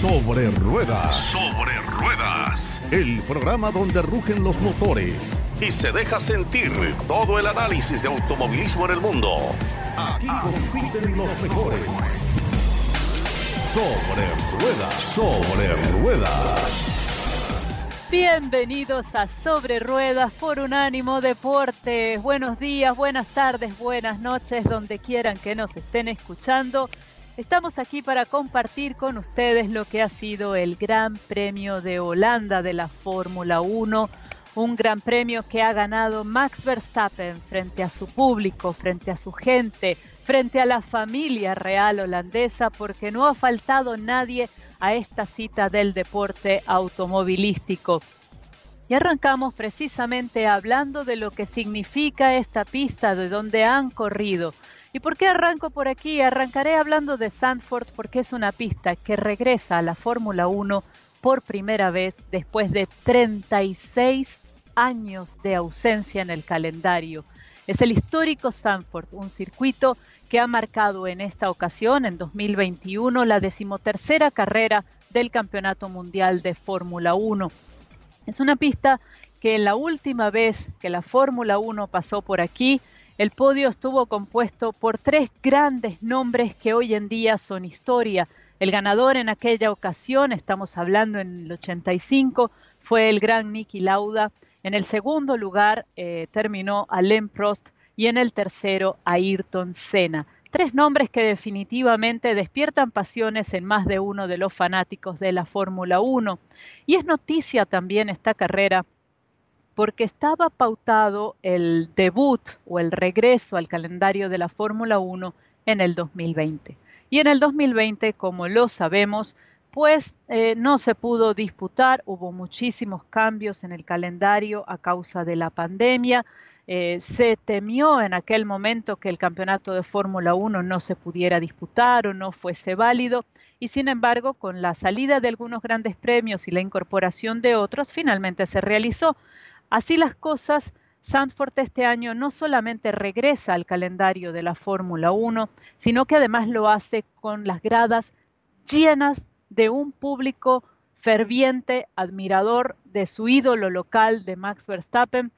Sobre Ruedas. Sobre Ruedas. El programa donde rugen los motores y se deja sentir todo el análisis de automovilismo en el mundo. Aquí compiten los mejores. Sobre Ruedas. Sobre Ruedas. Bienvenidos a Sobre Ruedas por Unánimo Deportes. Buenos días, buenas tardes, buenas noches, donde quieran que nos estén escuchando. Estamos aquí para compartir con ustedes lo que ha sido el Gran Premio de Holanda de la Fórmula 1. Un gran premio que ha ganado Max Verstappen frente a su público, frente a su gente, frente a la familia real holandesa, porque no ha faltado nadie a esta cita del deporte automovilístico. Y arrancamos precisamente hablando de lo que significa esta pista, de donde han corrido. ¿Y por qué arranco por aquí? Arrancaré hablando de Sandford porque es una pista que regresa a la Fórmula 1 por primera vez después de 36 años de ausencia en el calendario. Es el histórico Sandford, un circuito que ha marcado en esta ocasión, en 2021, la decimotercera carrera del Campeonato Mundial de Fórmula 1. Es una pista que la última vez que la Fórmula 1 pasó por aquí, el podio estuvo compuesto por tres grandes nombres que hoy en día son historia. El ganador en aquella ocasión, estamos hablando en el 85, fue el gran Nicky Lauda. En el segundo lugar eh, terminó Alain Prost y en el tercero Ayrton Senna. Tres nombres que definitivamente despiertan pasiones en más de uno de los fanáticos de la Fórmula 1. Y es noticia también esta carrera porque estaba pautado el debut o el regreso al calendario de la Fórmula 1 en el 2020. Y en el 2020, como lo sabemos, pues eh, no se pudo disputar, hubo muchísimos cambios en el calendario a causa de la pandemia, eh, se temió en aquel momento que el campeonato de Fórmula 1 no se pudiera disputar o no fuese válido y sin embargo con la salida de algunos grandes premios y la incorporación de otros finalmente se realizó. Así las cosas, Sandford este año no solamente regresa al calendario de la Fórmula 1, sino que además lo hace con las gradas llenas de un público ferviente, admirador de su ídolo local de Max Verstappen,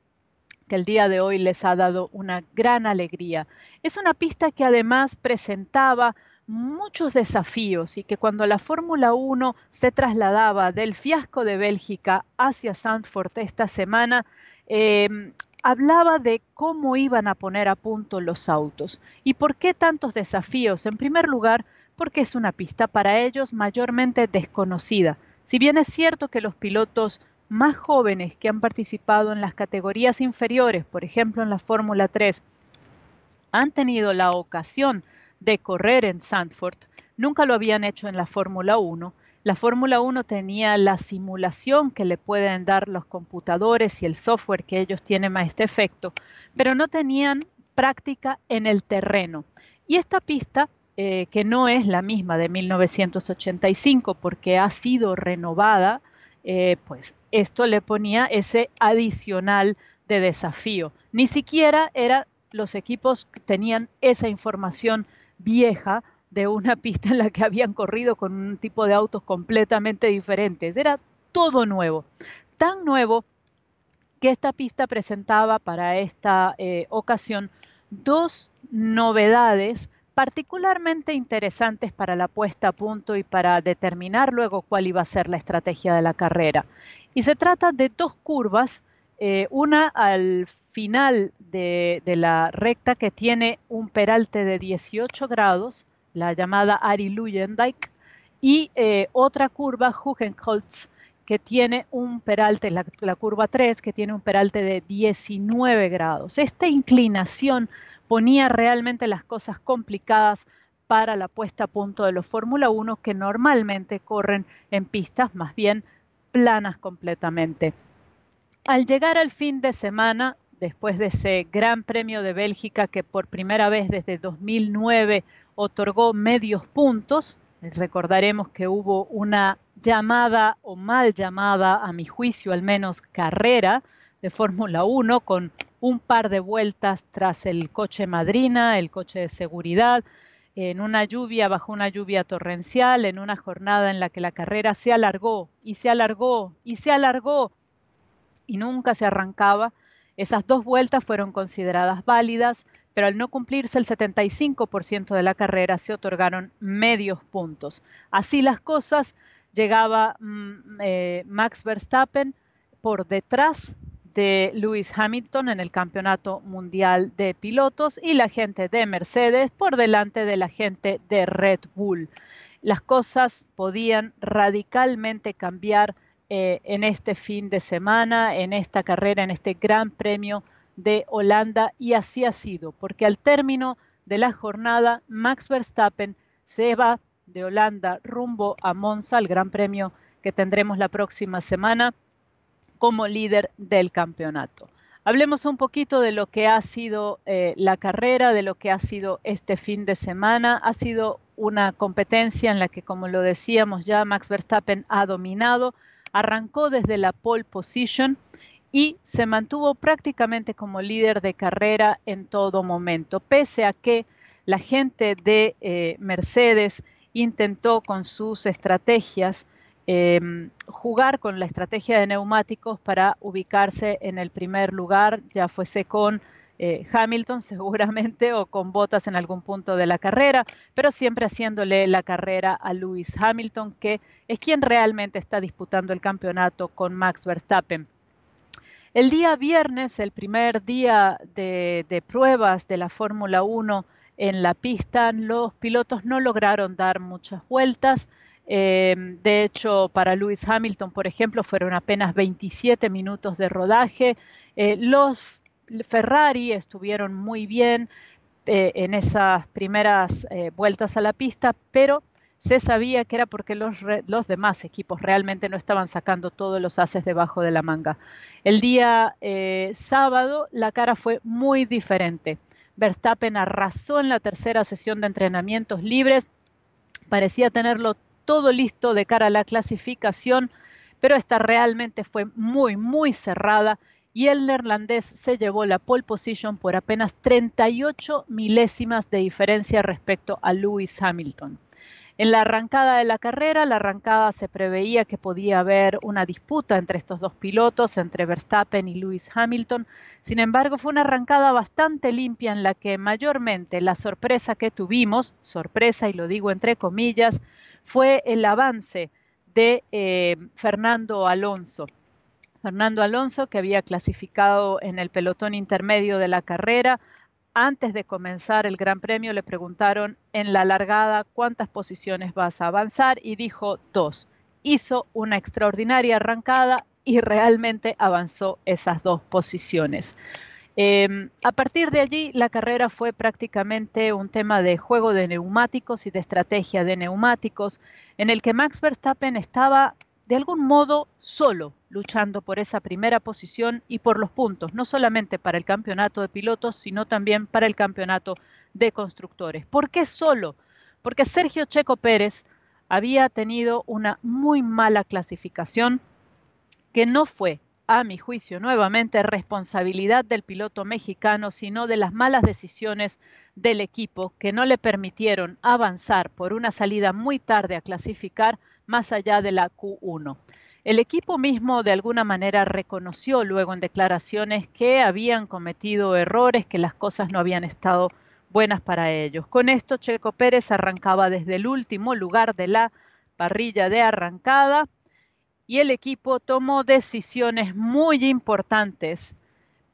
que el día de hoy les ha dado una gran alegría. Es una pista que además presentaba muchos desafíos y que cuando la Fórmula 1 se trasladaba del fiasco de Bélgica hacia Sandford esta semana, em, hablaba de cómo iban a poner a punto los autos. ¿Y por qué tantos desafíos? En primer lugar, porque es una pista para ellos mayormente desconocida. Si bien es cierto que los pilotos más jóvenes que han participado en las categorías inferiores, por ejemplo en la Fórmula 3, han tenido la ocasión de correr en Sandford, nunca lo habían hecho en la Fórmula 1. La Fórmula 1 tenía la simulación que le pueden dar los computadores y el software que ellos tienen a este efecto, pero no tenían práctica en el terreno. Y esta pista, eh, que no es la misma de 1985 porque ha sido renovada, eh, pues esto le ponía ese adicional de desafío. Ni siquiera era los equipos tenían esa información vieja de una pista en la que habían corrido con un tipo de autos completamente diferentes. Era todo nuevo, tan nuevo que esta pista presentaba para esta eh, ocasión dos novedades particularmente interesantes para la puesta a punto y para determinar luego cuál iba a ser la estrategia de la carrera. Y se trata de dos curvas, eh, una al final de, la recta que tiene un peralte de 18 grados, la llamada Ari Luyendijk, y eh, otra curva, Hugenholz, que tiene un peralte, la, la, curva 3, que tiene un peralte de 19 grados. Esta inclinación ponía realmente las cosas complicadas para la puesta a punto de los Fórmula 1 que normalmente corren en pistas más bien planas completamente. Al llegar al fin de semana, después de ese Gran Premio de Bélgica que por primera vez desde 2009 otorgó medios puntos, recordaremos que hubo una llamada o mal llamada, a mi juicio al menos, carrera de Fórmula 1 con un par de vueltas tras el coche madrina, el coche de seguridad. en una lluvia, bajo una lluvia torrencial, en una jornada en la que la carrera se alargó y se alargó y se alargó y nunca se arrancaba, esas dos vueltas fueron consideradas válidas, pero al no cumplirse el 75% de la carrera se otorgaron medios puntos. Así las cosas, llegaba mm, eh, Max Verstappen por detrás de Lewis Hamilton en el Campeonato Mundial de Pilotos y la gente de Mercedes por delante de la gente de Red Bull. Las cosas podían radicalmente cambiar eh, en este fin de semana, en esta carrera, en este Gran Premio de Holanda y así ha sido, porque al término de la jornada Max Verstappen se va de Holanda rumbo a Monza, el Gran Premio que tendremos la próxima semana como líder del campeonato. Hablemos un poquito de lo que ha sido eh, la carrera, de lo que ha sido este fin de semana. Ha sido una competencia en la que, como lo decíamos ya, Max Verstappen ha dominado. Arrancó desde la pole position y se mantuvo prácticamente como líder de carrera en todo momento, pese a que la gente de eh, Mercedes intentó con sus estrategias Em, jugar con la estrategia de neumáticos para ubicarse en el primer lugar, ya fuese con eh, Hamilton seguramente o con botas en algún punto de la carrera, pero siempre haciéndole la carrera a Lewis Hamilton, que es quien realmente está disputando el campeonato con Max Verstappen. El día viernes, el primer día de, pruebas de la Fórmula 1 en la pista, los pilotos no lograron dar muchas vueltas. Em, de hecho, para Lewis Hamilton, por ejemplo, fueron apenas 27 minutos de rodaje. Eh, los Ferrari estuvieron muy bien eh, en esas primeras eh, vueltas a la pista, pero se sabía que era porque los, los, demás equipos realmente no estaban sacando todos los haces debajo de la manga. El día sábado la cara fue muy diferente. Verstappen arrasó en la tercera sesión de entrenamientos libres, parecía tenerlo todo listo de cara a la clasificación, pero esta realmente fue muy, muy cerrada y el neerlandés se llevó la pole position por apenas 38 milésimas de diferencia respecto a Lewis Hamilton. En la arrancada de la carrera, la arrancada se preveía que podía haber una disputa entre estos dos pilotos, entre Verstappen y Lewis Hamilton. Sin embargo, fue una arrancada bastante limpia en la que mayormente la sorpresa que tuvimos, sorpresa y lo digo entre comillas, fue el avance de eh, Fernando Alonso. Fernando Alonso, que había clasificado en el pelotón intermedio de la carrera, antes de comenzar el Gran Premio le preguntaron en la largada cuántas posiciones vas a avanzar y dijo dos. Hizo una extraordinaria arrancada y realmente avanzó esas dos posiciones. Em, a partir de allí, la carrera fue prácticamente un tema de juego de neumáticos y de estrategia de neumáticos, en el que Max Verstappen estaba de algún modo solo luchando por esa primera posición y por los puntos, no solamente para el campeonato de pilotos, sino también para el campeonato de constructores. ¿Por qué solo? Porque Sergio Checo Pérez había tenido una muy mala clasificación que no fue a mi juicio, nuevamente responsabilidad del piloto mexicano, sino de las malas decisiones del equipo que no le permitieron avanzar por una salida muy tarde a clasificar más allá de la Q1. El equipo mismo de alguna manera reconoció luego en declaraciones que habían cometido errores, que las cosas no habían estado buenas para ellos. Con esto, Checo Pérez arrancaba desde el último lugar de la parrilla de arrancada y el equipo tomó decisiones muy importantes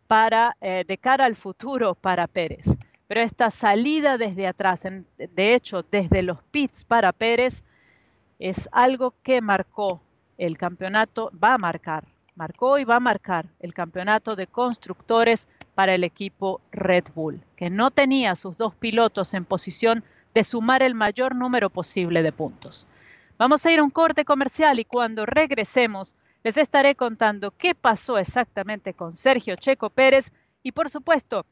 para, eh, de cara al futuro para Pérez. Pero esta salida desde atrás, de hecho desde los pits para Pérez, es algo que marcó el campeonato, va a marcar, marcó y va a marcar el campeonato de constructores para el equipo Red Bull, que no tenía sus dos pilotos en posición de sumar el mayor número posible de puntos. Vamos a ir a un corte comercial y cuando regresemos les estaré contando qué pasó exactamente con Sergio Checo Pérez y por supuesto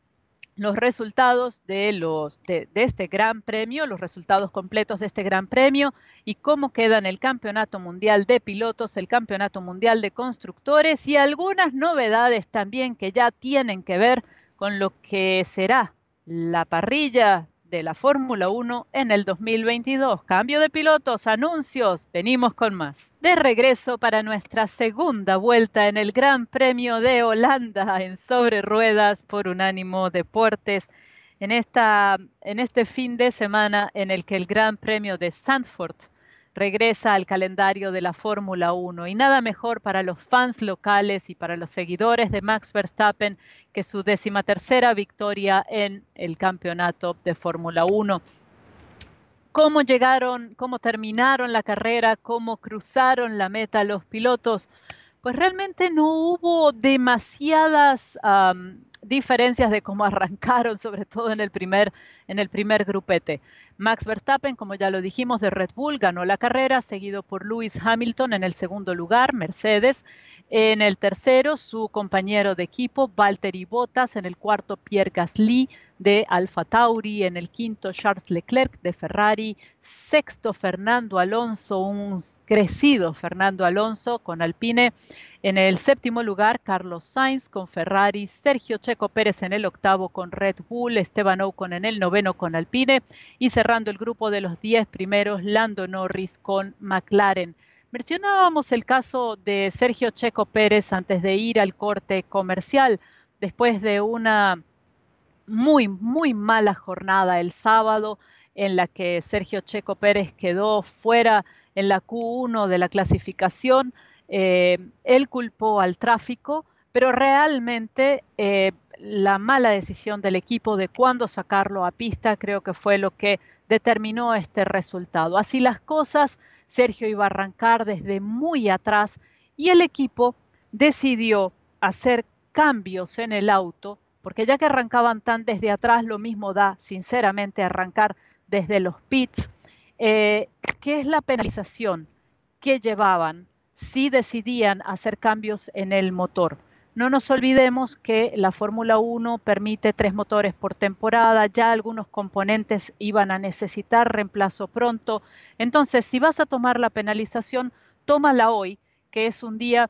los resultados de, los, de, este gran premio, los resultados completos de este gran premio y cómo quedan el Campeonato Mundial de Pilotos, el Campeonato Mundial de Constructores y algunas novedades también que ya tienen que ver con lo que será la parrilla de la Fórmula 1 en el 2022. Cambio de pilotos, anuncios, venimos con más. De regreso para nuestra segunda vuelta en el Gran Premio de Holanda en sobre ruedas por Unánimo Deportes. En, esta, en este fin de semana en el que el Gran Premio de Sandford regresa al calendario de la Fórmula 1 y nada mejor para los fans locales y para los seguidores de Max Verstappen que su decimatercera victoria en el campeonato de Fórmula 1. ¿Cómo llegaron, cómo terminaron la carrera, cómo cruzaron la meta los pilotos? Pues realmente no hubo demasiadas diferencias de cómo arrancaron, sobre todo en el primer, en el primer grupete. Max Verstappen, como ya lo dijimos, de Red Bull ganó la carrera, seguido por Lewis Hamilton en el segundo lugar, Mercedes. En el tercero, su compañero de equipo, Valtteri Bottas. En el cuarto, Pierre Gasly de Alfa Tauri. En el quinto, Charles Leclerc de Ferrari. Sexto, Fernando Alonso, un crecido Fernando Alonso con Alpine. En el séptimo lugar, Carlos Sainz con Ferrari, Sergio Checo Pérez en el octavo con Red Bull, Esteban Ocon en el noveno con Alpine y cerrando el grupo de los diez primeros, Lando Norris con McLaren. Mencionábamos el caso de Sergio Checo Pérez antes de ir al corte comercial, después de una muy, muy mala jornada el sábado en la que Sergio Checo Pérez quedó fuera en la Q1 de la clasificación eh, él culpó al tráfico, pero realmente eh, la mala decisión del equipo de cuándo sacarlo a pista creo que fue lo que determinó este resultado. Así las cosas, Sergio iba a arrancar desde muy atrás y el equipo decidió hacer cambios en el auto, porque ya que arrancaban tan desde atrás, lo mismo da, sinceramente, arrancar desde los pits, eh, que es la penalización que llevaban si decidían hacer cambios en el motor. No nos olvidemos que la Fórmula 1 permite tres motores por temporada, ya algunos componentes iban a necesitar reemplazo pronto. Entonces, si vas a tomar la penalización, tómala hoy, que es un día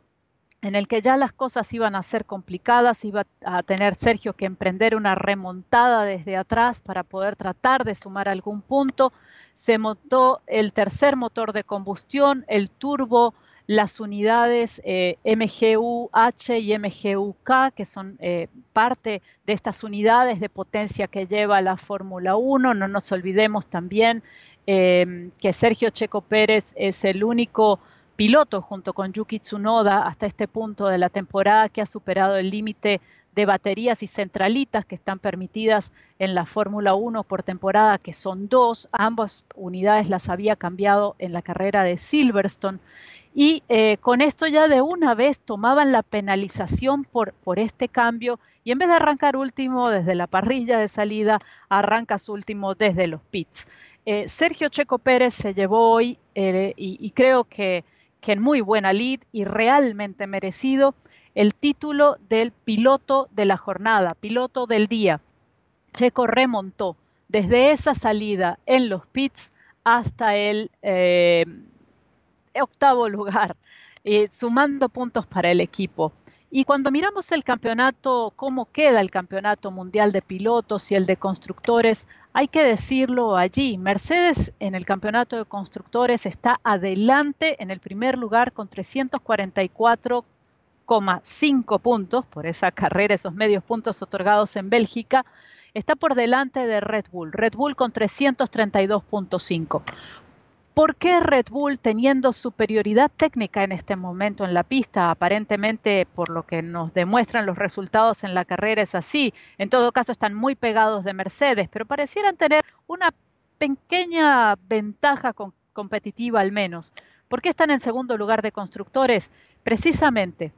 en el que ya las cosas iban a ser complicadas, iba a tener Sergio que emprender una remontada desde atrás para poder tratar de sumar algún punto. Se montó el tercer motor de combustión, el turbo las unidades eh, MGU-H y MGU-K, que son eh, parte de estas unidades de potencia que lleva la Fórmula 1. No nos olvidemos también eh, que Sergio Checo Pérez es el único piloto junto con Yuki Tsunoda hasta este punto de la temporada que ha superado el límite de baterías y centralitas que están permitidas en la Fórmula 1 por temporada, que son dos. Ambas unidades las había cambiado en la carrera de Silverstone y eh, con esto ya de una vez tomaban la penalización por, por este cambio y en vez de arrancar último desde la parrilla de salida, arrancas último desde los pits. Eh, Sergio Checo Pérez se llevó hoy eh, y, creo que, que en muy buena lead y realmente merecido el título del piloto de la jornada, piloto del día. Checo remontó desde esa salida en los pits hasta el octavo lugar, eh, sumando puntos para el equipo. Y cuando miramos el campeonato, cómo queda el campeonato mundial de pilotos y el de constructores, hay que decirlo allí. Mercedes en el campeonato de constructores está adelante en el primer lugar con 344,5 puntos por esa carrera, esos medios puntos otorgados en Bélgica. Está por delante de Red Bull, Red Bull con 332.5. ¿Por qué Red Bull, teniendo superioridad técnica en este momento en la pista, aparentemente por lo que nos demuestran los resultados en la carrera es así? En todo caso están muy pegados de Mercedes, pero parecieran tener una pequeña ventaja competitiva al menos. ¿Por qué están en segundo lugar de constructores? Precisamente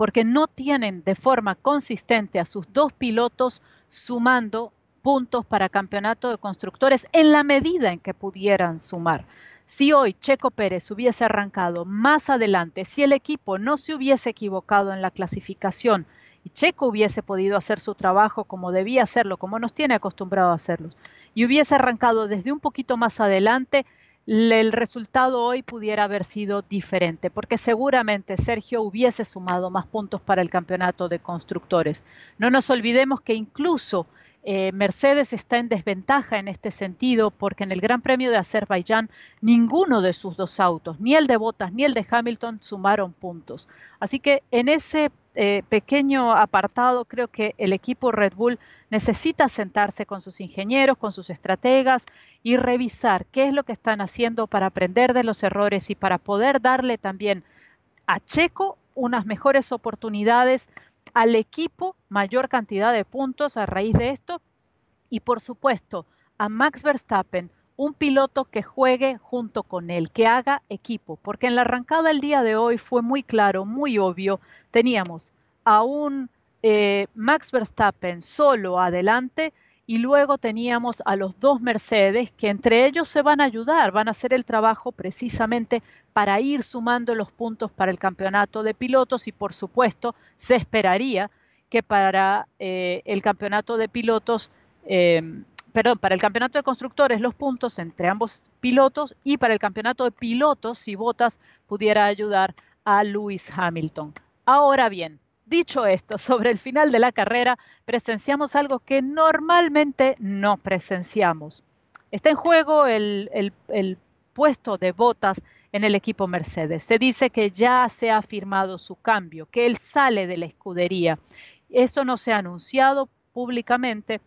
porque no tienen de forma consistente a sus dos pilotos sumando puntos para campeonato de constructores en la medida en que pudieran sumar. Si hoy Checo Pérez hubiese arrancado más adelante, si el equipo no se hubiese equivocado en la clasificación y Checo hubiese podido hacer su trabajo como debía hacerlo, como nos tiene acostumbrado a hacerlo, y hubiese arrancado desde un poquito más adelante, el resultado hoy pudiera haber sido diferente, porque seguramente Sergio hubiese sumado más puntos para el campeonato de constructores. No nos olvidemos que incluso Eh, Mercedes está en desventaja en este sentido porque en el Gran Premio de Azerbaiyán ninguno de sus dos autos, ni el de Bottas ni el de Hamilton, sumaron puntos. Así que en ese eh, pequeño apartado creo que el equipo Red Bull necesita sentarse con sus ingenieros, con sus estrategas y revisar qué es lo que están haciendo para aprender de los errores y para poder darle también a Checo unas mejores oportunidades al equipo mayor cantidad de puntos a raíz de esto. Y por supuesto a Max Verstappen, un piloto que juegue junto con él, que haga equipo, porque en la arrancada el día de hoy fue muy claro, muy obvio, teníamos a un eh, Max Verstappen solo adelante y luego teníamos a los dos Mercedes que entre ellos se van a ayudar, van a hacer el trabajo precisamente para ir sumando los puntos para el campeonato de pilotos y por supuesto se esperaría que para eh, el campeonato de pilotos, em, perdón, para el campeonato de constructores los puntos entre ambos pilotos y para el campeonato de pilotos si Botas pudiera ayudar a Lewis Hamilton. Ahora bien, Dicho esto, sobre el final de la carrera presenciamos algo que normalmente no presenciamos. Está en juego el, puesto de botas en el equipo Mercedes. Se dice que ya se ha firmado su cambio, que él sale de la escudería. Esto no se ha anunciado públicamente.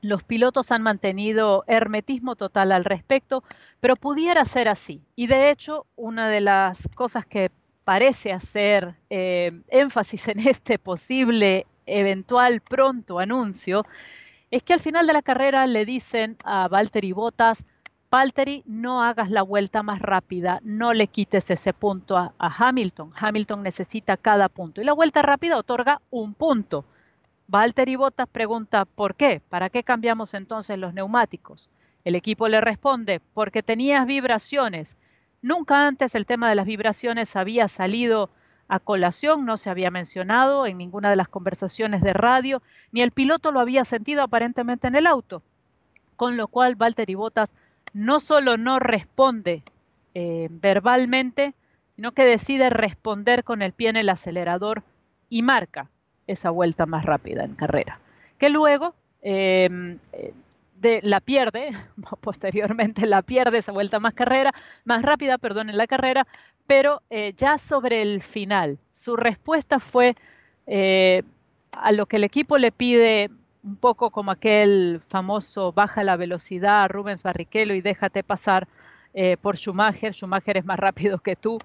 Los pilotos han mantenido hermetismo total al respecto, pero pudiera ser así. Y de hecho, una de las cosas que parece hacer eh, énfasis en este posible eventual pronto anuncio, es que al final de la carrera le dicen a Valtteri Bottas, Valtteri, no hagas la vuelta más rápida, no le quites ese punto a, Hamilton. Hamilton necesita cada punto y la vuelta rápida otorga un punto. Valtteri Bottas pregunta, ¿por qué? ¿Para qué cambiamos entonces los neumáticos? El equipo le responde, porque tenías vibraciones. Nunca antes el tema de las vibraciones había salido a colación, no se había mencionado en ninguna de las conversaciones de radio, ni el piloto lo había sentido aparentemente en el auto. Con lo cual Valtteri Bottas no solo no responde eh, verbalmente, sino que decide responder con el pie en el acelerador y marca esa vuelta más rápida en carrera. Que luego eh, la pierde, posteriormente la pierde esa vuelta más carrera, más rápida, perdón, en la carrera, pero eh, ya sobre el final, su respuesta fue eh, a lo que el equipo le pide un poco como aquel famoso baja la velocidad Rubens Barrichello y déjate pasar eh, por Schumacher, Schumacher es más rápido que tú,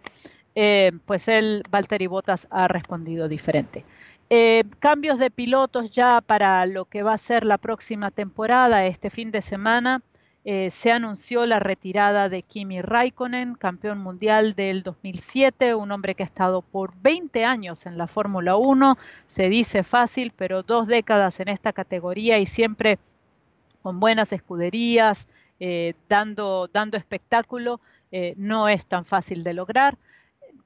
pues él, Valtteri Bottas, ha respondido diferente. Eh, cambios de pilotos ya para lo que va a ser la próxima temporada. Este fin de semana eh, se anunció la retirada de Kimi Raikkonen, campeón mundial del 2007, un hombre que ha estado por 20 años en la Fórmula 1. Se dice fácil, pero dos décadas en esta categoría y siempre con buenas escuderías, eh, dando, dando espectáculo, no es tan fácil de lograr.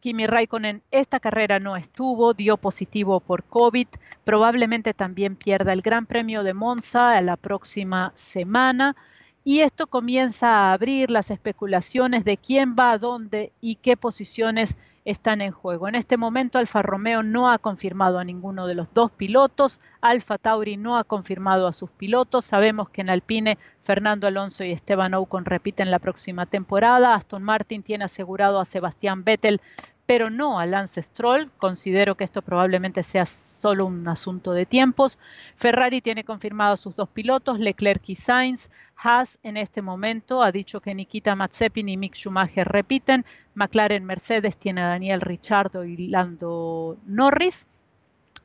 Kimi Raikkonen esta carrera no estuvo, dio positivo por COVID, probablemente también pierda el Gran Premio de Monza la próxima semana y esto comienza a abrir las especulaciones de quién va a dónde y qué posiciones están en juego. En este momento Alfa Romeo no ha confirmado a ninguno de los dos pilotos, Alfa Tauri no ha confirmado a sus pilotos, sabemos que en Alpine Fernando Alonso y Esteban Ocon repiten la próxima temporada, Aston Martin tiene asegurado a Sebastián Vettel pero no a Lance Stroll. Considero que esto probablemente sea solo un asunto de tiempos. Ferrari tiene confirmado a sus dos pilotos, Leclerc y Sainz. Haas en este momento ha dicho que Nikita Mazepin y Mick Schumacher repiten. McLaren Mercedes tiene a Daniel Ricciardo y Lando Norris.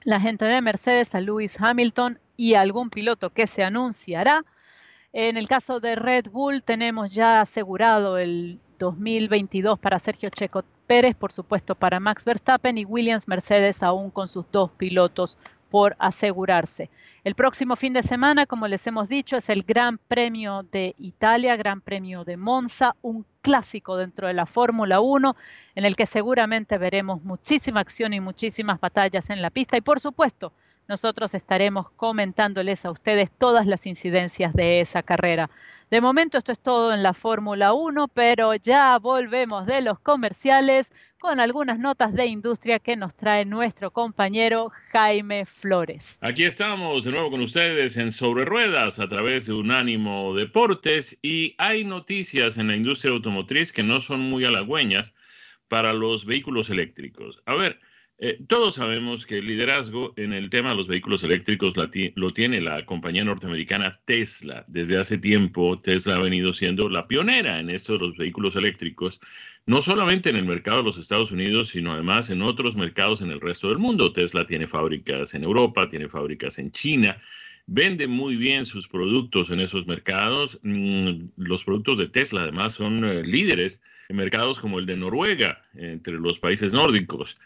La gente de Mercedes a Lewis Hamilton y algún piloto que se anunciará. En el caso de Red Bull tenemos ya asegurado el 2022 para Sergio Checo Pérez, por supuesto, para Max Verstappen y Williams Mercedes aún con sus dos pilotos por asegurarse. El próximo fin de semana, como les hemos dicho, es el Gran Premio de Italia, Gran Premio de Monza, un clásico dentro de la Fórmula 1, en el que seguramente veremos muchísima acción y muchísimas batallas en la pista y, por supuesto, nosotros estaremos comentándoles a ustedes todas las incidencias de esa carrera. De momento esto es todo en la Fórmula 1, pero ya volvemos de los comerciales con algunas notas de industria que nos trae nuestro compañero Jaime Flores. Aquí estamos de nuevo con ustedes en Sobre Ruedas a través de Unánimo Deportes y hay noticias en la industria automotriz que no son muy halagüeñas para los vehículos eléctricos. A ver, eh, todos sabemos que el liderazgo en el tema de los vehículos eléctricos lo tiene la compañía norteamericana Tesla. Desde hace tiempo, Tesla ha venido siendo la pionera en esto de los vehículos eléctricos, no solamente en el mercado de los Estados Unidos, sino además en otros mercados en el resto del mundo. Tesla tiene fábricas en Europa, tiene fábricas en China vende muy bien sus productos en esos mercados. Mm, los productos de Tesla además son eh, líderes en mercados como el de Noruega, entre los países nórdicos.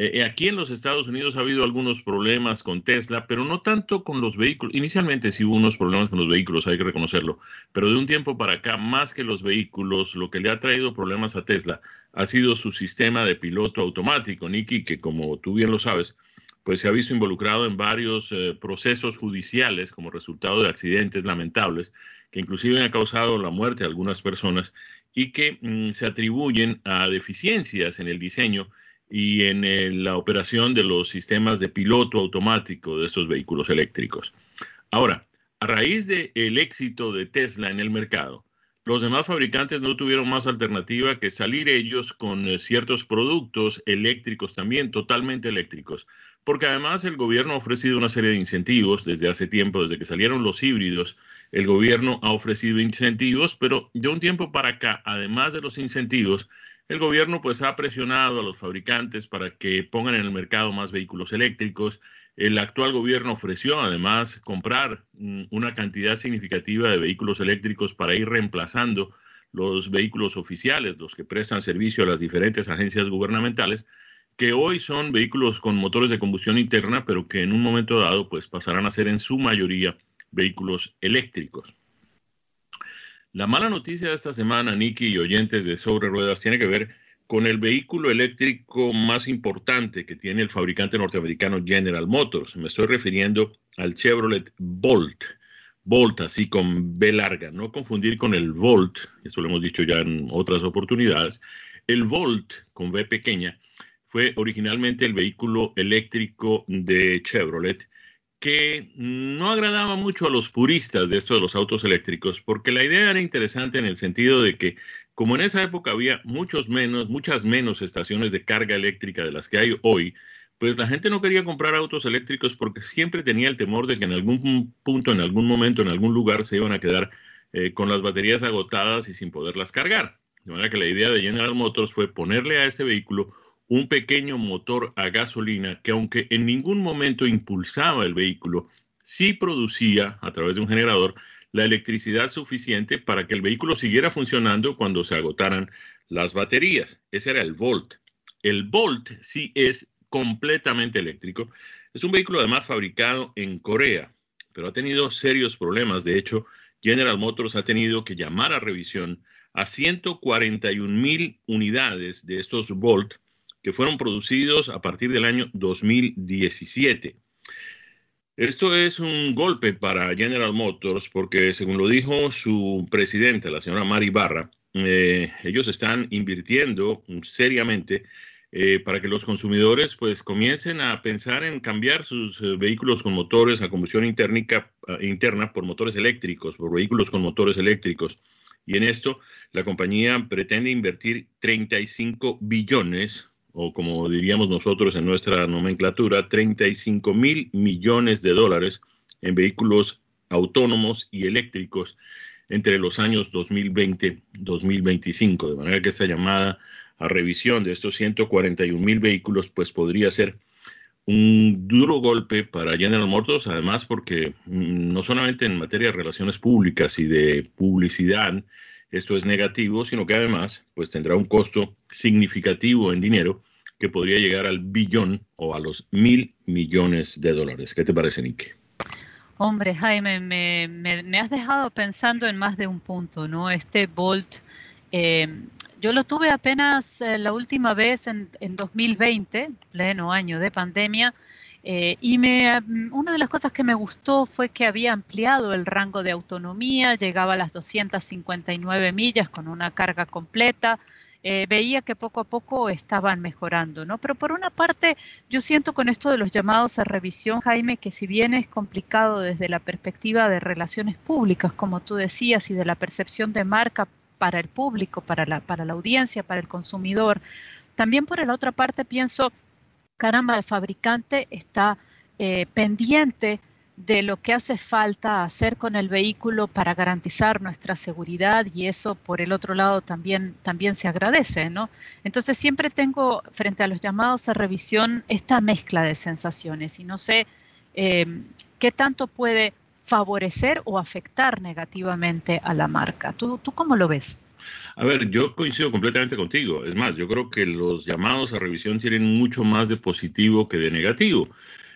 Eh, eh, aquí en los Estados Unidos ha habido algunos problemas con Tesla, pero no tanto con los vehículos. Inicialmente sí hubo unos problemas con los vehículos, hay que reconocerlo, pero de un tiempo para acá, más que los vehículos, lo que le ha traído problemas a Tesla ha sido su sistema de piloto automático, Nicky, que como tú bien lo sabes, pues se ha visto involucrado en varios eh, procesos judiciales como resultado de accidentes lamentables, que inclusive han causado la muerte de algunas personas y que mm, se atribuyen a deficiencias en el diseño y en eh, la operación de los sistemas de piloto automático de estos vehículos eléctricos. Ahora, a raíz del éxito de Tesla en el mercado, los demás fabricantes no tuvieron más alternativa que salir ellos con eh, ciertos productos eléctricos también, totalmente eléctricos, porque además el gobierno ha ofrecido una serie de incentivos desde hace tiempo, desde que salieron los híbridos, el gobierno ha ofrecido incentivos, pero de un tiempo para acá, además de los incentivos, el gobierno pues ha presionado a los fabricantes para que pongan en el mercado más vehículos eléctricos. El actual gobierno ofreció además comprar mm, una cantidad significativa de vehículos eléctricos para ir reemplazando los vehículos oficiales, los que prestan servicio a las diferentes agencias gubernamentales, que hoy son vehículos con motores de combustión interna, pero que en un momento dado pues pasarán a ser en su mayoría vehículos eléctricos. La mala noticia de esta semana, Nicky y oyentes de Sobre Ruedas, tiene que ver con el vehículo eléctrico más importante que tiene el fabricante norteamericano General Motors. Me estoy refiriendo al Chevrolet Bolt. Bolt, así con B larga, no confundir con el Volt, eso lo hemos dicho ya en otras oportunidades. El Volt, con V pequeña, fue originalmente el vehículo eléctrico de Chevrolet que no agradaba mucho a los puristas de esto de los autos eléctricos, porque la idea era interesante en el sentido de que, como en esa época había muchos menos, muchas menos estaciones de carga eléctrica de las que hay hoy, pues la gente no quería comprar autos eléctricos porque siempre tenía el temor de que en algún punto, en algún momento, en algún lugar se iban a quedar eh, con las baterías agotadas y sin poderlas cargar. De manera que la idea de General Motors fue ponerle a ese vehículo un pequeño motor a gasolina que aunque en ningún momento impulsaba el vehículo, sí producía a través de un generador la electricidad suficiente para que el vehículo siguiera funcionando cuando se agotaran las baterías. Ese era el Volt. El Volt sí es completamente eléctrico. Es un vehículo además fabricado en Corea, pero ha tenido serios problemas. De hecho, General Motors ha tenido que llamar a revisión a 141 mil unidades de estos Volt que fueron producidos a partir del año 2017. Esto es un golpe para General Motors porque, según lo dijo su presidenta, la señora Mari Barra, eh, ellos están invirtiendo seriamente eh, para que los consumidores pues comiencen a pensar en cambiar sus eh, vehículos con motores a combustión interna por motores eléctricos, por vehículos con motores eléctricos. Y en esto la compañía pretende invertir 35 billones o como diríamos nosotros en nuestra nomenclatura, 35 mil millones de dólares en vehículos autónomos y eléctricos entre los años 2020-2025. De manera que esta llamada a revisión de estos 141 mil vehículos pues podría ser un duro golpe para General Motors, además porque mm, no solamente en materia de relaciones públicas y de publicidad, esto es negativo, sino que además pues tendrá un costo significativo en dinero que podría llegar al billón o a los mil millones de dólares. ¿Qué te parece, Nick? Hombre, Jaime, me, has dejado pensando en más de un punto, ¿no? Este Bolt, eh, yo lo tuve apenas eh, la última vez en, en 2020, pleno año de pandemia, eh, y me, mm, una de las cosas que me gustó fue que había ampliado el rango de autonomía, llegaba a las 259 millas con una carga completa. Eh, veía que poco a poco estaban mejorando, ¿no? Pero por una parte, yo siento con esto de los llamados a revisión, Jaime, que si bien es complicado desde la perspectiva de relaciones públicas, como tú decías, y de la percepción de marca para el público, para la, para la audiencia, para el consumidor, también por la otra parte pienso, caramba, el fabricante está eh, pendiente de lo que hace falta hacer con el vehículo para garantizar nuestra seguridad y eso por el otro lado también, también se agradece, ¿no? Entonces siempre tengo frente a los llamados a revisión esta mezcla de sensaciones y no sé em, qué tanto puede favorecer o afectar negativamente a la marca. ¿Tú, ¿Tú cómo lo ves? A ver, yo coincido completamente contigo. Es más, yo creo que los llamados a revisión tienen mucho más de positivo que de negativo.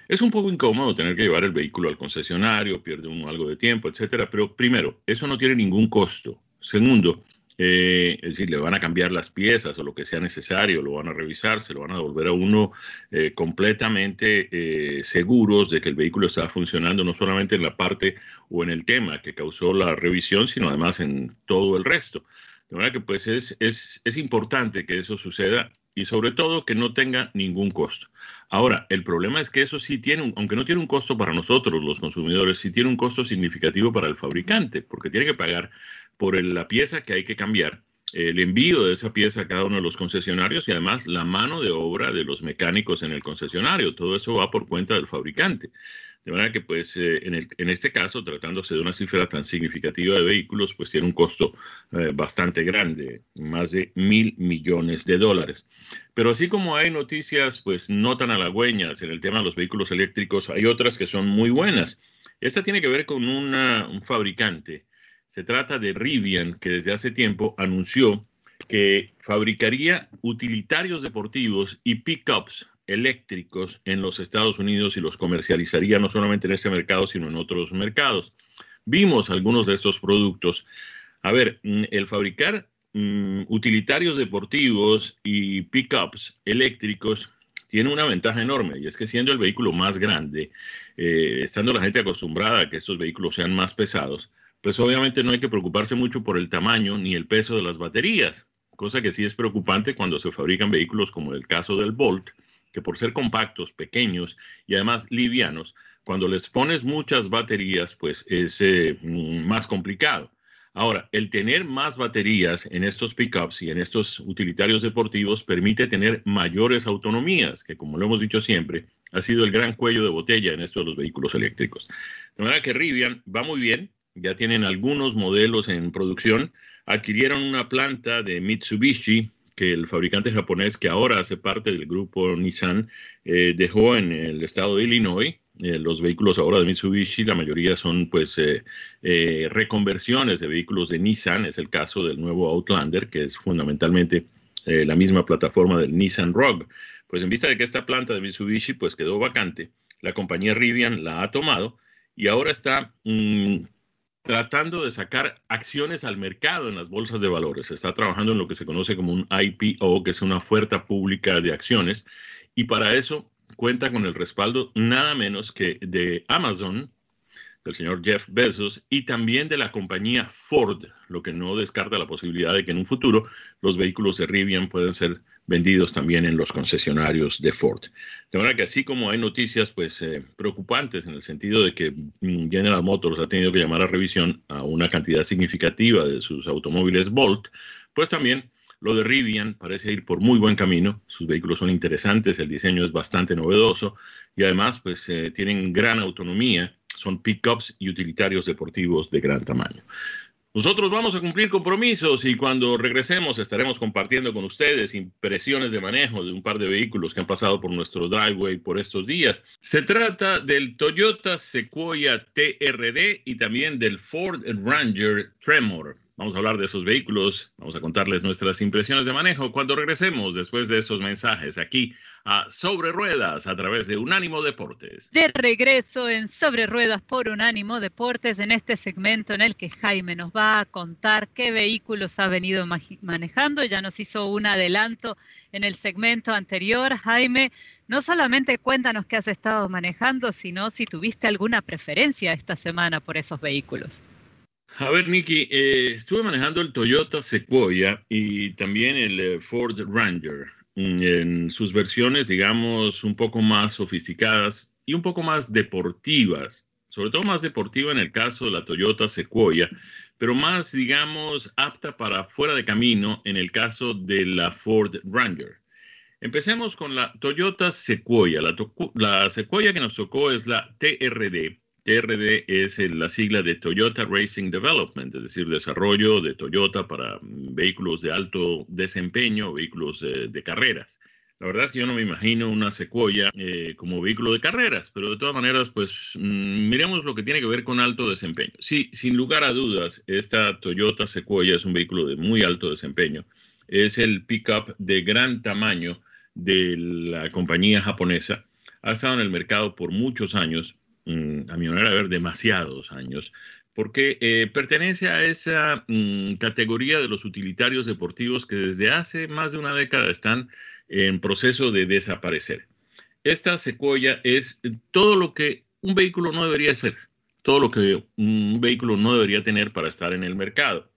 Es un poco incómodo tener que llevar el vehículo al concesionario, pierde uno algo de tiempo, etcétera, pero primero, eso no tiene ningún costo. Segundo, eh, es decir, le van a cambiar las piezas o lo que sea necesario, lo van a revisar, se lo van a devolver a uno eh, completamente eh, seguros de que el vehículo está funcionando no solamente en la parte o en el tema que causó la revisión, sino además en todo el resto. De manera que pues es, es, es importante que eso suceda y sobre todo que no tenga ningún costo. Ahora, el problema es que eso sí tiene, aunque no tiene un costo para nosotros los consumidores, sí tiene un costo significativo para el fabricante, porque tiene que pagar por la pieza que hay que cambiar, el envío de esa pieza a cada uno de los concesionarios y además la mano de obra de los mecánicos en el concesionario. Todo eso va por cuenta del fabricante. De manera que, pues, eh, en, el, en, este caso, tratándose de una cifra tan significativa de vehículos, pues tiene un costo eh, bastante grande, más de mil millones de dólares. Pero así como hay noticias, pues, no tan halagüeñas en el tema de los vehículos eléctricos, hay otras que son muy buenas. Esta tiene que ver con un fabricante. Se trata de Rivian, que desde hace tiempo anunció que fabricaría utilitarios deportivos y pickups eléctricos en los Estados Unidos y los comercializaría no solamente en ese mercado, sino en otros mercados. Vimos algunos de estos productos. A ver, mm, el fabricar mm, utilitarios deportivos y pickups eléctricos tiene una ventaja enorme y es que siendo el vehículo más grande, eh, estando la gente acostumbrada a que estos vehículos sean más pesados, pues obviamente no hay que preocuparse mucho por el tamaño ni el peso de las baterías, cosa que sí es preocupante cuando se fabrican vehículos como el caso del Bolt, que por ser compactos, pequeños y además livianos, cuando les pones muchas baterías, pues es eh, mm, más complicado. Ahora, el tener más baterías en estos pickups y en estos utilitarios deportivos permite tener mayores autonomías, que como lo hemos dicho siempre, ha sido el gran cuello de botella en estos los vehículos eléctricos. De manera que Rivian va muy bien, ya tienen algunos modelos en producción, adquirieron una planta de Mitsubishi que el fabricante japonés, que ahora hace parte del grupo Nissan, eh, dejó en el estado de Illinois. Eh, los vehículos ahora de Mitsubishi, la mayoría son pues eh, reconversiones de vehículos de Nissan. Es el caso del nuevo Outlander, que es fundamentalmente la misma plataforma del Nissan Rogue. Pues en vista de que esta planta de Mitsubishi pues quedó vacante, la compañía Rivian la ha tomado y ahora está mm, tratando de sacar acciones al mercado en las bolsas de valores. Está trabajando en lo que se conoce como un IPO, que es una oferta pública de acciones, y para eso cuenta con el respaldo nada menos que de Amazon, del señor Jeff Bezos y también de la compañía Ford, lo que no descarta la posibilidad de que en un futuro los vehículos de Rivian puedan ser vendidos también en los concesionarios de Ford. De manera que así como hay noticias pues eh, preocupantes en el sentido de que mm, General Motors ha tenido que llamar a revisión a una cantidad significativa de sus automóviles Volt, pues también lo de Rivian parece ir por muy buen camino. Sus vehículos son interesantes, el diseño es bastante novedoso y además pues eh, tienen gran autonomía, son pickups y utilitarios deportivos de gran tamaño. Nosotros vamos a cumplir compromisos y cuando regresemos estaremos compartiendo con ustedes impresiones de manejo de un par de vehículos que han pasado por nuestro driveway por estos días. Se trata del Toyota Sequoia TRD y también del Ford Ranger Tremor. Vamos a hablar de esos vehículos, vamos a contarles nuestras impresiones de manejo cuando regresemos después de estos mensajes aquí a Sobre Ruedas a través de Unánimo Deportes. De regreso en Sobre Ruedas por Unánimo Deportes en este segmento en el que Jaime nos va a contar qué vehículos ha venido manejando. Ya nos hizo un adelanto en el segmento anterior. Jaime, no solamente cuéntanos qué has estado manejando, sino si tuviste alguna preferencia esta semana por esos vehículos. A ver, Nicky, eh, estuve manejando el Toyota Sequoia y también el eh, Ford Ranger mm, en sus versiones, digamos, un poco más sofisticadas y un poco más deportivas, sobre todo más deportiva en el caso de la Toyota Sequoia, pero más, digamos, apta para fuera de camino en el caso de la Ford Ranger. Empecemos con la Toyota Sequoia. La, la Sequoia que nos tocó es la TRD TRD es la sigla de Toyota Racing Development, es decir, desarrollo de Toyota para vehículos de alto desempeño, vehículos eh, de carreras. La verdad es que yo no me imagino una Sequoia eh, como vehículo de carreras, pero de todas maneras, pues mm, miremos lo que tiene que ver con alto desempeño. Sí, sin lugar a dudas, esta Toyota Sequoia es un vehículo de muy alto desempeño. Es el pickup de gran tamaño de la compañía japonesa. Ha estado en el mercado por muchos años Mm, a mi manera de ver, demasiados años, porque eh, pertenece a esa mm, categoría de los utilitarios deportivos que desde hace más de una década están en proceso de desaparecer. Esta secuoya es todo lo que un vehículo no debería ser, todo lo que un vehículo no debería tener para estar en el mercado.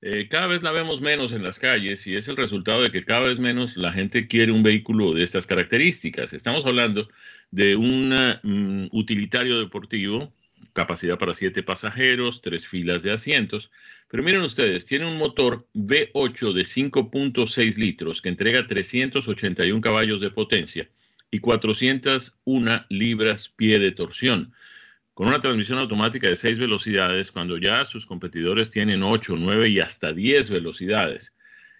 Eh, cada vez la vemos menos en las calles y es el resultado de que cada vez menos la gente quiere un vehículo de estas características. Estamos hablando de un mm, utilitario deportivo, capacidad para siete pasajeros, tres filas de asientos. Pero miren ustedes, tiene un motor V8 de 5.6 litros que entrega 381 caballos de potencia y 401 libras pie de torsión con una transmisión automática de 6 velocidades, cuando ya sus competidores tienen 8, 9 y hasta 10 velocidades.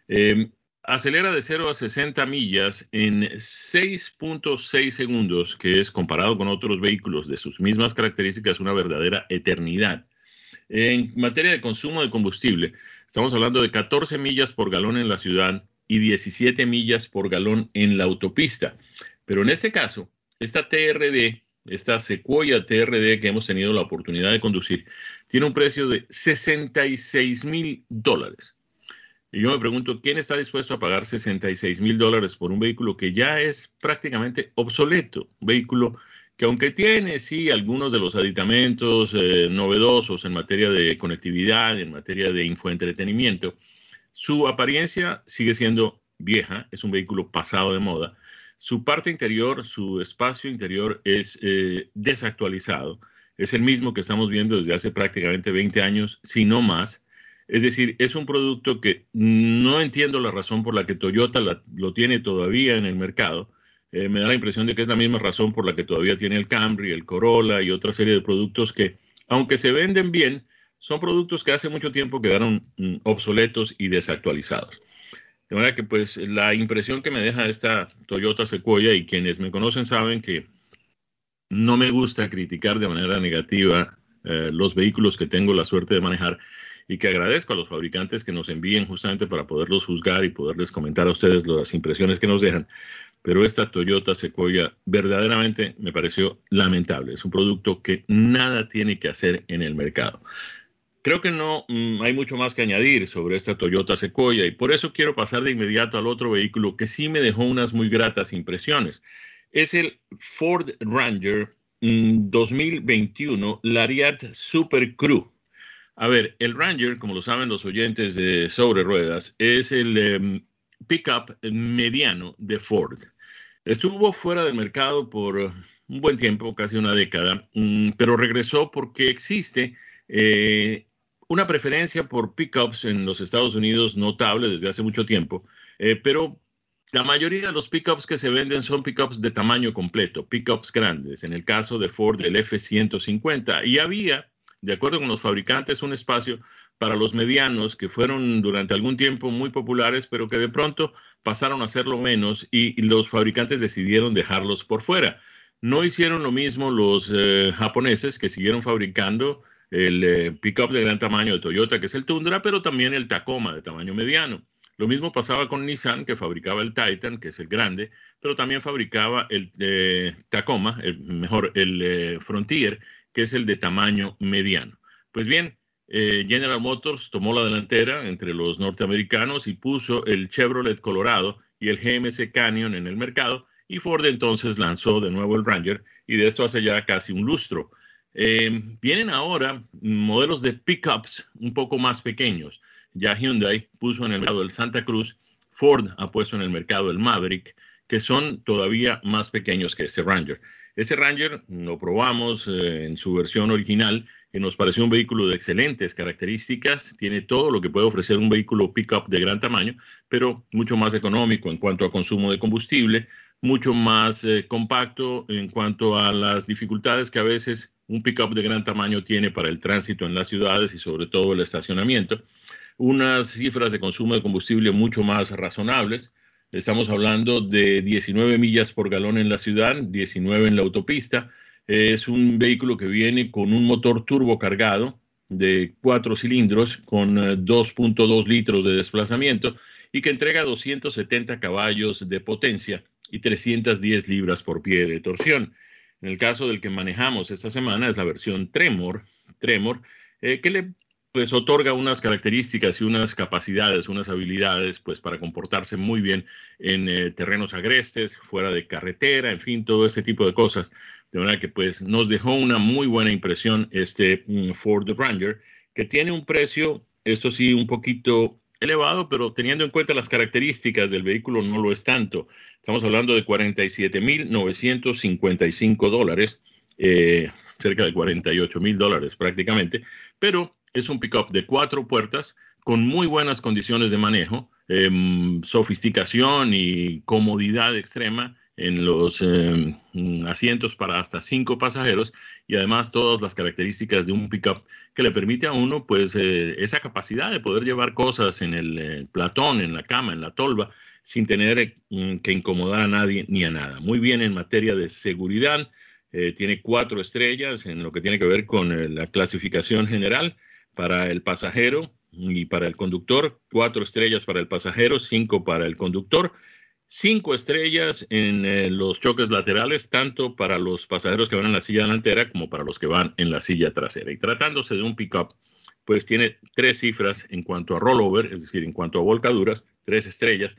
Em, acelera de 0 a 60 millas en 6.6 segundos, que es comparado con otros vehículos de sus mismas características una verdadera eternidad. En materia de consumo de combustible, estamos hablando de 14 millas por galón en la ciudad y 17 millas por galón en la autopista. Pero en este caso, esta TRD esta Sequoia TRD que hemos tenido la oportunidad de conducir, tiene un precio de 66 mil dólares. Y yo me pregunto, ¿quién está dispuesto a pagar 66 mil dólares por un vehículo que ya es prácticamente obsoleto? Un vehículo que aunque tiene, sí, algunos de los aditamentos eh, novedosos en materia de conectividad, en materia de infoentretenimiento, su apariencia sigue siendo vieja, es un vehículo pasado de moda su parte interior, su espacio interior es eh, desactualizado. Es el mismo que estamos viendo desde hace prácticamente 20 años, si no más. Es decir, es un producto que no entiendo la razón por la que Toyota lo tiene todavía en el mercado. Eh, me da la impresión de que es la misma razón por la que todavía tiene el Camry, el Corolla y otra serie de productos que, aunque se venden bien, son productos que hace mucho tiempo quedaron mm, obsoletos y desactualizados. De manera que pues la impresión que me deja esta Toyota Sequoia y quienes me conocen saben que no me gusta criticar de manera negativa eh, los vehículos que tengo la suerte de manejar y que agradezco a los fabricantes que nos envíen justamente para poderlos juzgar y poderles comentar a ustedes las impresiones que nos dejan. Pero esta Toyota Sequoia verdaderamente me pareció lamentable. Es un producto que nada tiene que hacer en el mercado. Creo que no mm, hay mucho más que añadir sobre esta Toyota Sequoia y por eso quiero pasar de inmediato al otro vehículo que sí me dejó unas muy gratas impresiones. Es el Ford Ranger 2021 mm, Lariat Super Crew. A ver, el Ranger, como lo saben los oyentes de Sobre Ruedas, es el em, pickup mediano de Ford. Estuvo fuera del mercado por un buen tiempo, casi una década, mm, pero regresó porque existe eh, una preferencia por pickups en los Estados Unidos notable desde hace mucho tiempo, eh, pero la mayoría de los pickups que se venden son pickups de tamaño completo, pickups grandes, en el caso de Ford el F-150. Y había, de acuerdo con los fabricantes, un espacio para los medianos que fueron durante algún tiempo muy populares, pero que de pronto pasaron a serlo menos y, los fabricantes decidieron dejarlos por fuera. No hicieron lo mismo los eh, japoneses que siguieron fabricando el eh, pickup de gran tamaño de Toyota, que es el Tundra, pero también el Tacoma de tamaño mediano. Lo mismo pasaba con Nissan, que fabricaba el Titan, que es el grande, pero también fabricaba el eh, Tacoma, el, mejor, el eh, Frontier, que es el de tamaño mediano. Pues bien, General Motors tomó la delantera entre los norteamericanos y puso el Chevrolet Colorado y el GMC Canyon en el mercado, y Ford entonces lanzó de nuevo el Ranger, y de esto hace ya casi un lustro. Eh, vienen ahora modelos de pickups un poco más pequeños. Ya Hyundai puso en el mercado el Santa Cruz, Ford ha puesto en el mercado el Maverick, que son todavía más pequeños que este Ranger. Ese Ranger lo probamos eh, en su versión original y nos pareció un vehículo de excelentes características. Tiene todo lo que puede ofrecer un vehículo pickup de gran tamaño, pero mucho más económico en cuanto a consumo de combustible, mucho más eh, compacto en cuanto a las dificultades que a veces un pickup de gran tamaño tiene para el tránsito en las ciudades y sobre todo el estacionamiento. Unas cifras de consumo de combustible mucho más razonables Estamos hablando de 19 millas por galón en la ciudad, 19 en la autopista. Es un vehículo que viene con un motor turbo cargado de cuatro cilindros con 2.2 eh, litros de desplazamiento y que entrega 270 caballos de potencia y 310 libras por pie de torsión. En el caso del que manejamos esta semana es la versión Tremor, Tremor eh, que le pues otorga unas características y unas capacidades, unas habilidades, pues para comportarse muy bien en eh, terrenos agrestes, fuera de carretera, en fin, todo ese tipo de cosas. De manera que pues nos dejó una muy buena impresión este mm, Ford Ranger, que tiene un precio, esto sí, un poquito elevado, pero teniendo en cuenta las características del vehículo no lo es tanto. Estamos hablando de 47.955 dólares, eh, cerca de 48 mil dólares prácticamente, pero es un pickup de cuatro puertas con muy buenas condiciones de manejo, em, sofisticación y comodidad extrema en los em, asientos para hasta cinco pasajeros y además todas las características de un pickup que le permite a uno pues eh, esa capacidad de poder llevar cosas en el eh, platón, en la cama, en la tolva, sin tener mm, que incomodar a nadie ni a nada. Muy bien en materia de seguridad, eh, tiene cuatro estrellas en lo que tiene que ver con la clasificación general para el pasajero y para el conductor, cuatro estrellas para el pasajero, cinco para el conductor, cinco estrellas en eh, los choques laterales, tanto para los pasajeros que van en la silla delantera como para los que van en la silla trasera. Y tratándose de un pickup, pues tiene tres cifras en cuanto a rollover, es decir, en cuanto a volcaduras, tres estrellas,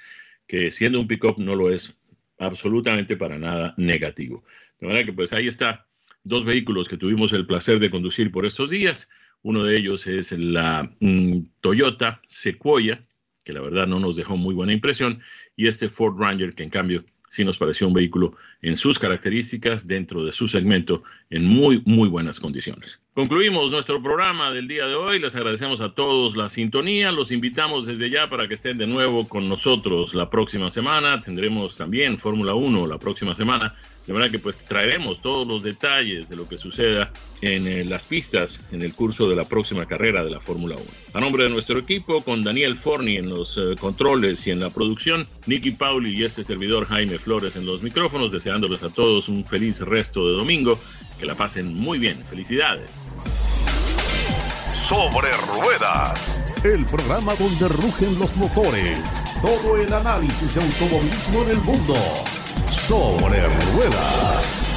que siendo un pickup no lo es absolutamente para nada negativo. De manera que pues ahí está, dos vehículos que tuvimos el placer de conducir por estos días. Uno de ellos es la mm, Toyota Sequoia, que la verdad no nos dejó muy buena impresión, y este Ford Ranger, que en cambio sí nos pareció un vehículo en sus características, dentro de su segmento, en muy, muy buenas condiciones. Concluimos nuestro programa del día de hoy. Les agradecemos a todos la sintonía. Los invitamos desde ya para que estén de nuevo con nosotros la próxima semana. Tendremos también Fórmula 1 la próxima semana de manera que pues traeremos todos los detalles de lo que suceda en eh, las pistas en el curso de la próxima carrera de la Fórmula 1. A nombre de nuestro equipo, con Daniel Forni en los eh, controles y en la producción, Nicky Pauli y este servidor Jaime Flores en los micrófonos, deseándoles a todos un feliz resto de domingo. Que la pasen muy bien. Felicidades. Sobre ruedas. El programa donde rugen los motores. Todo el análisis de automovilismo en el mundo sobre ruedas.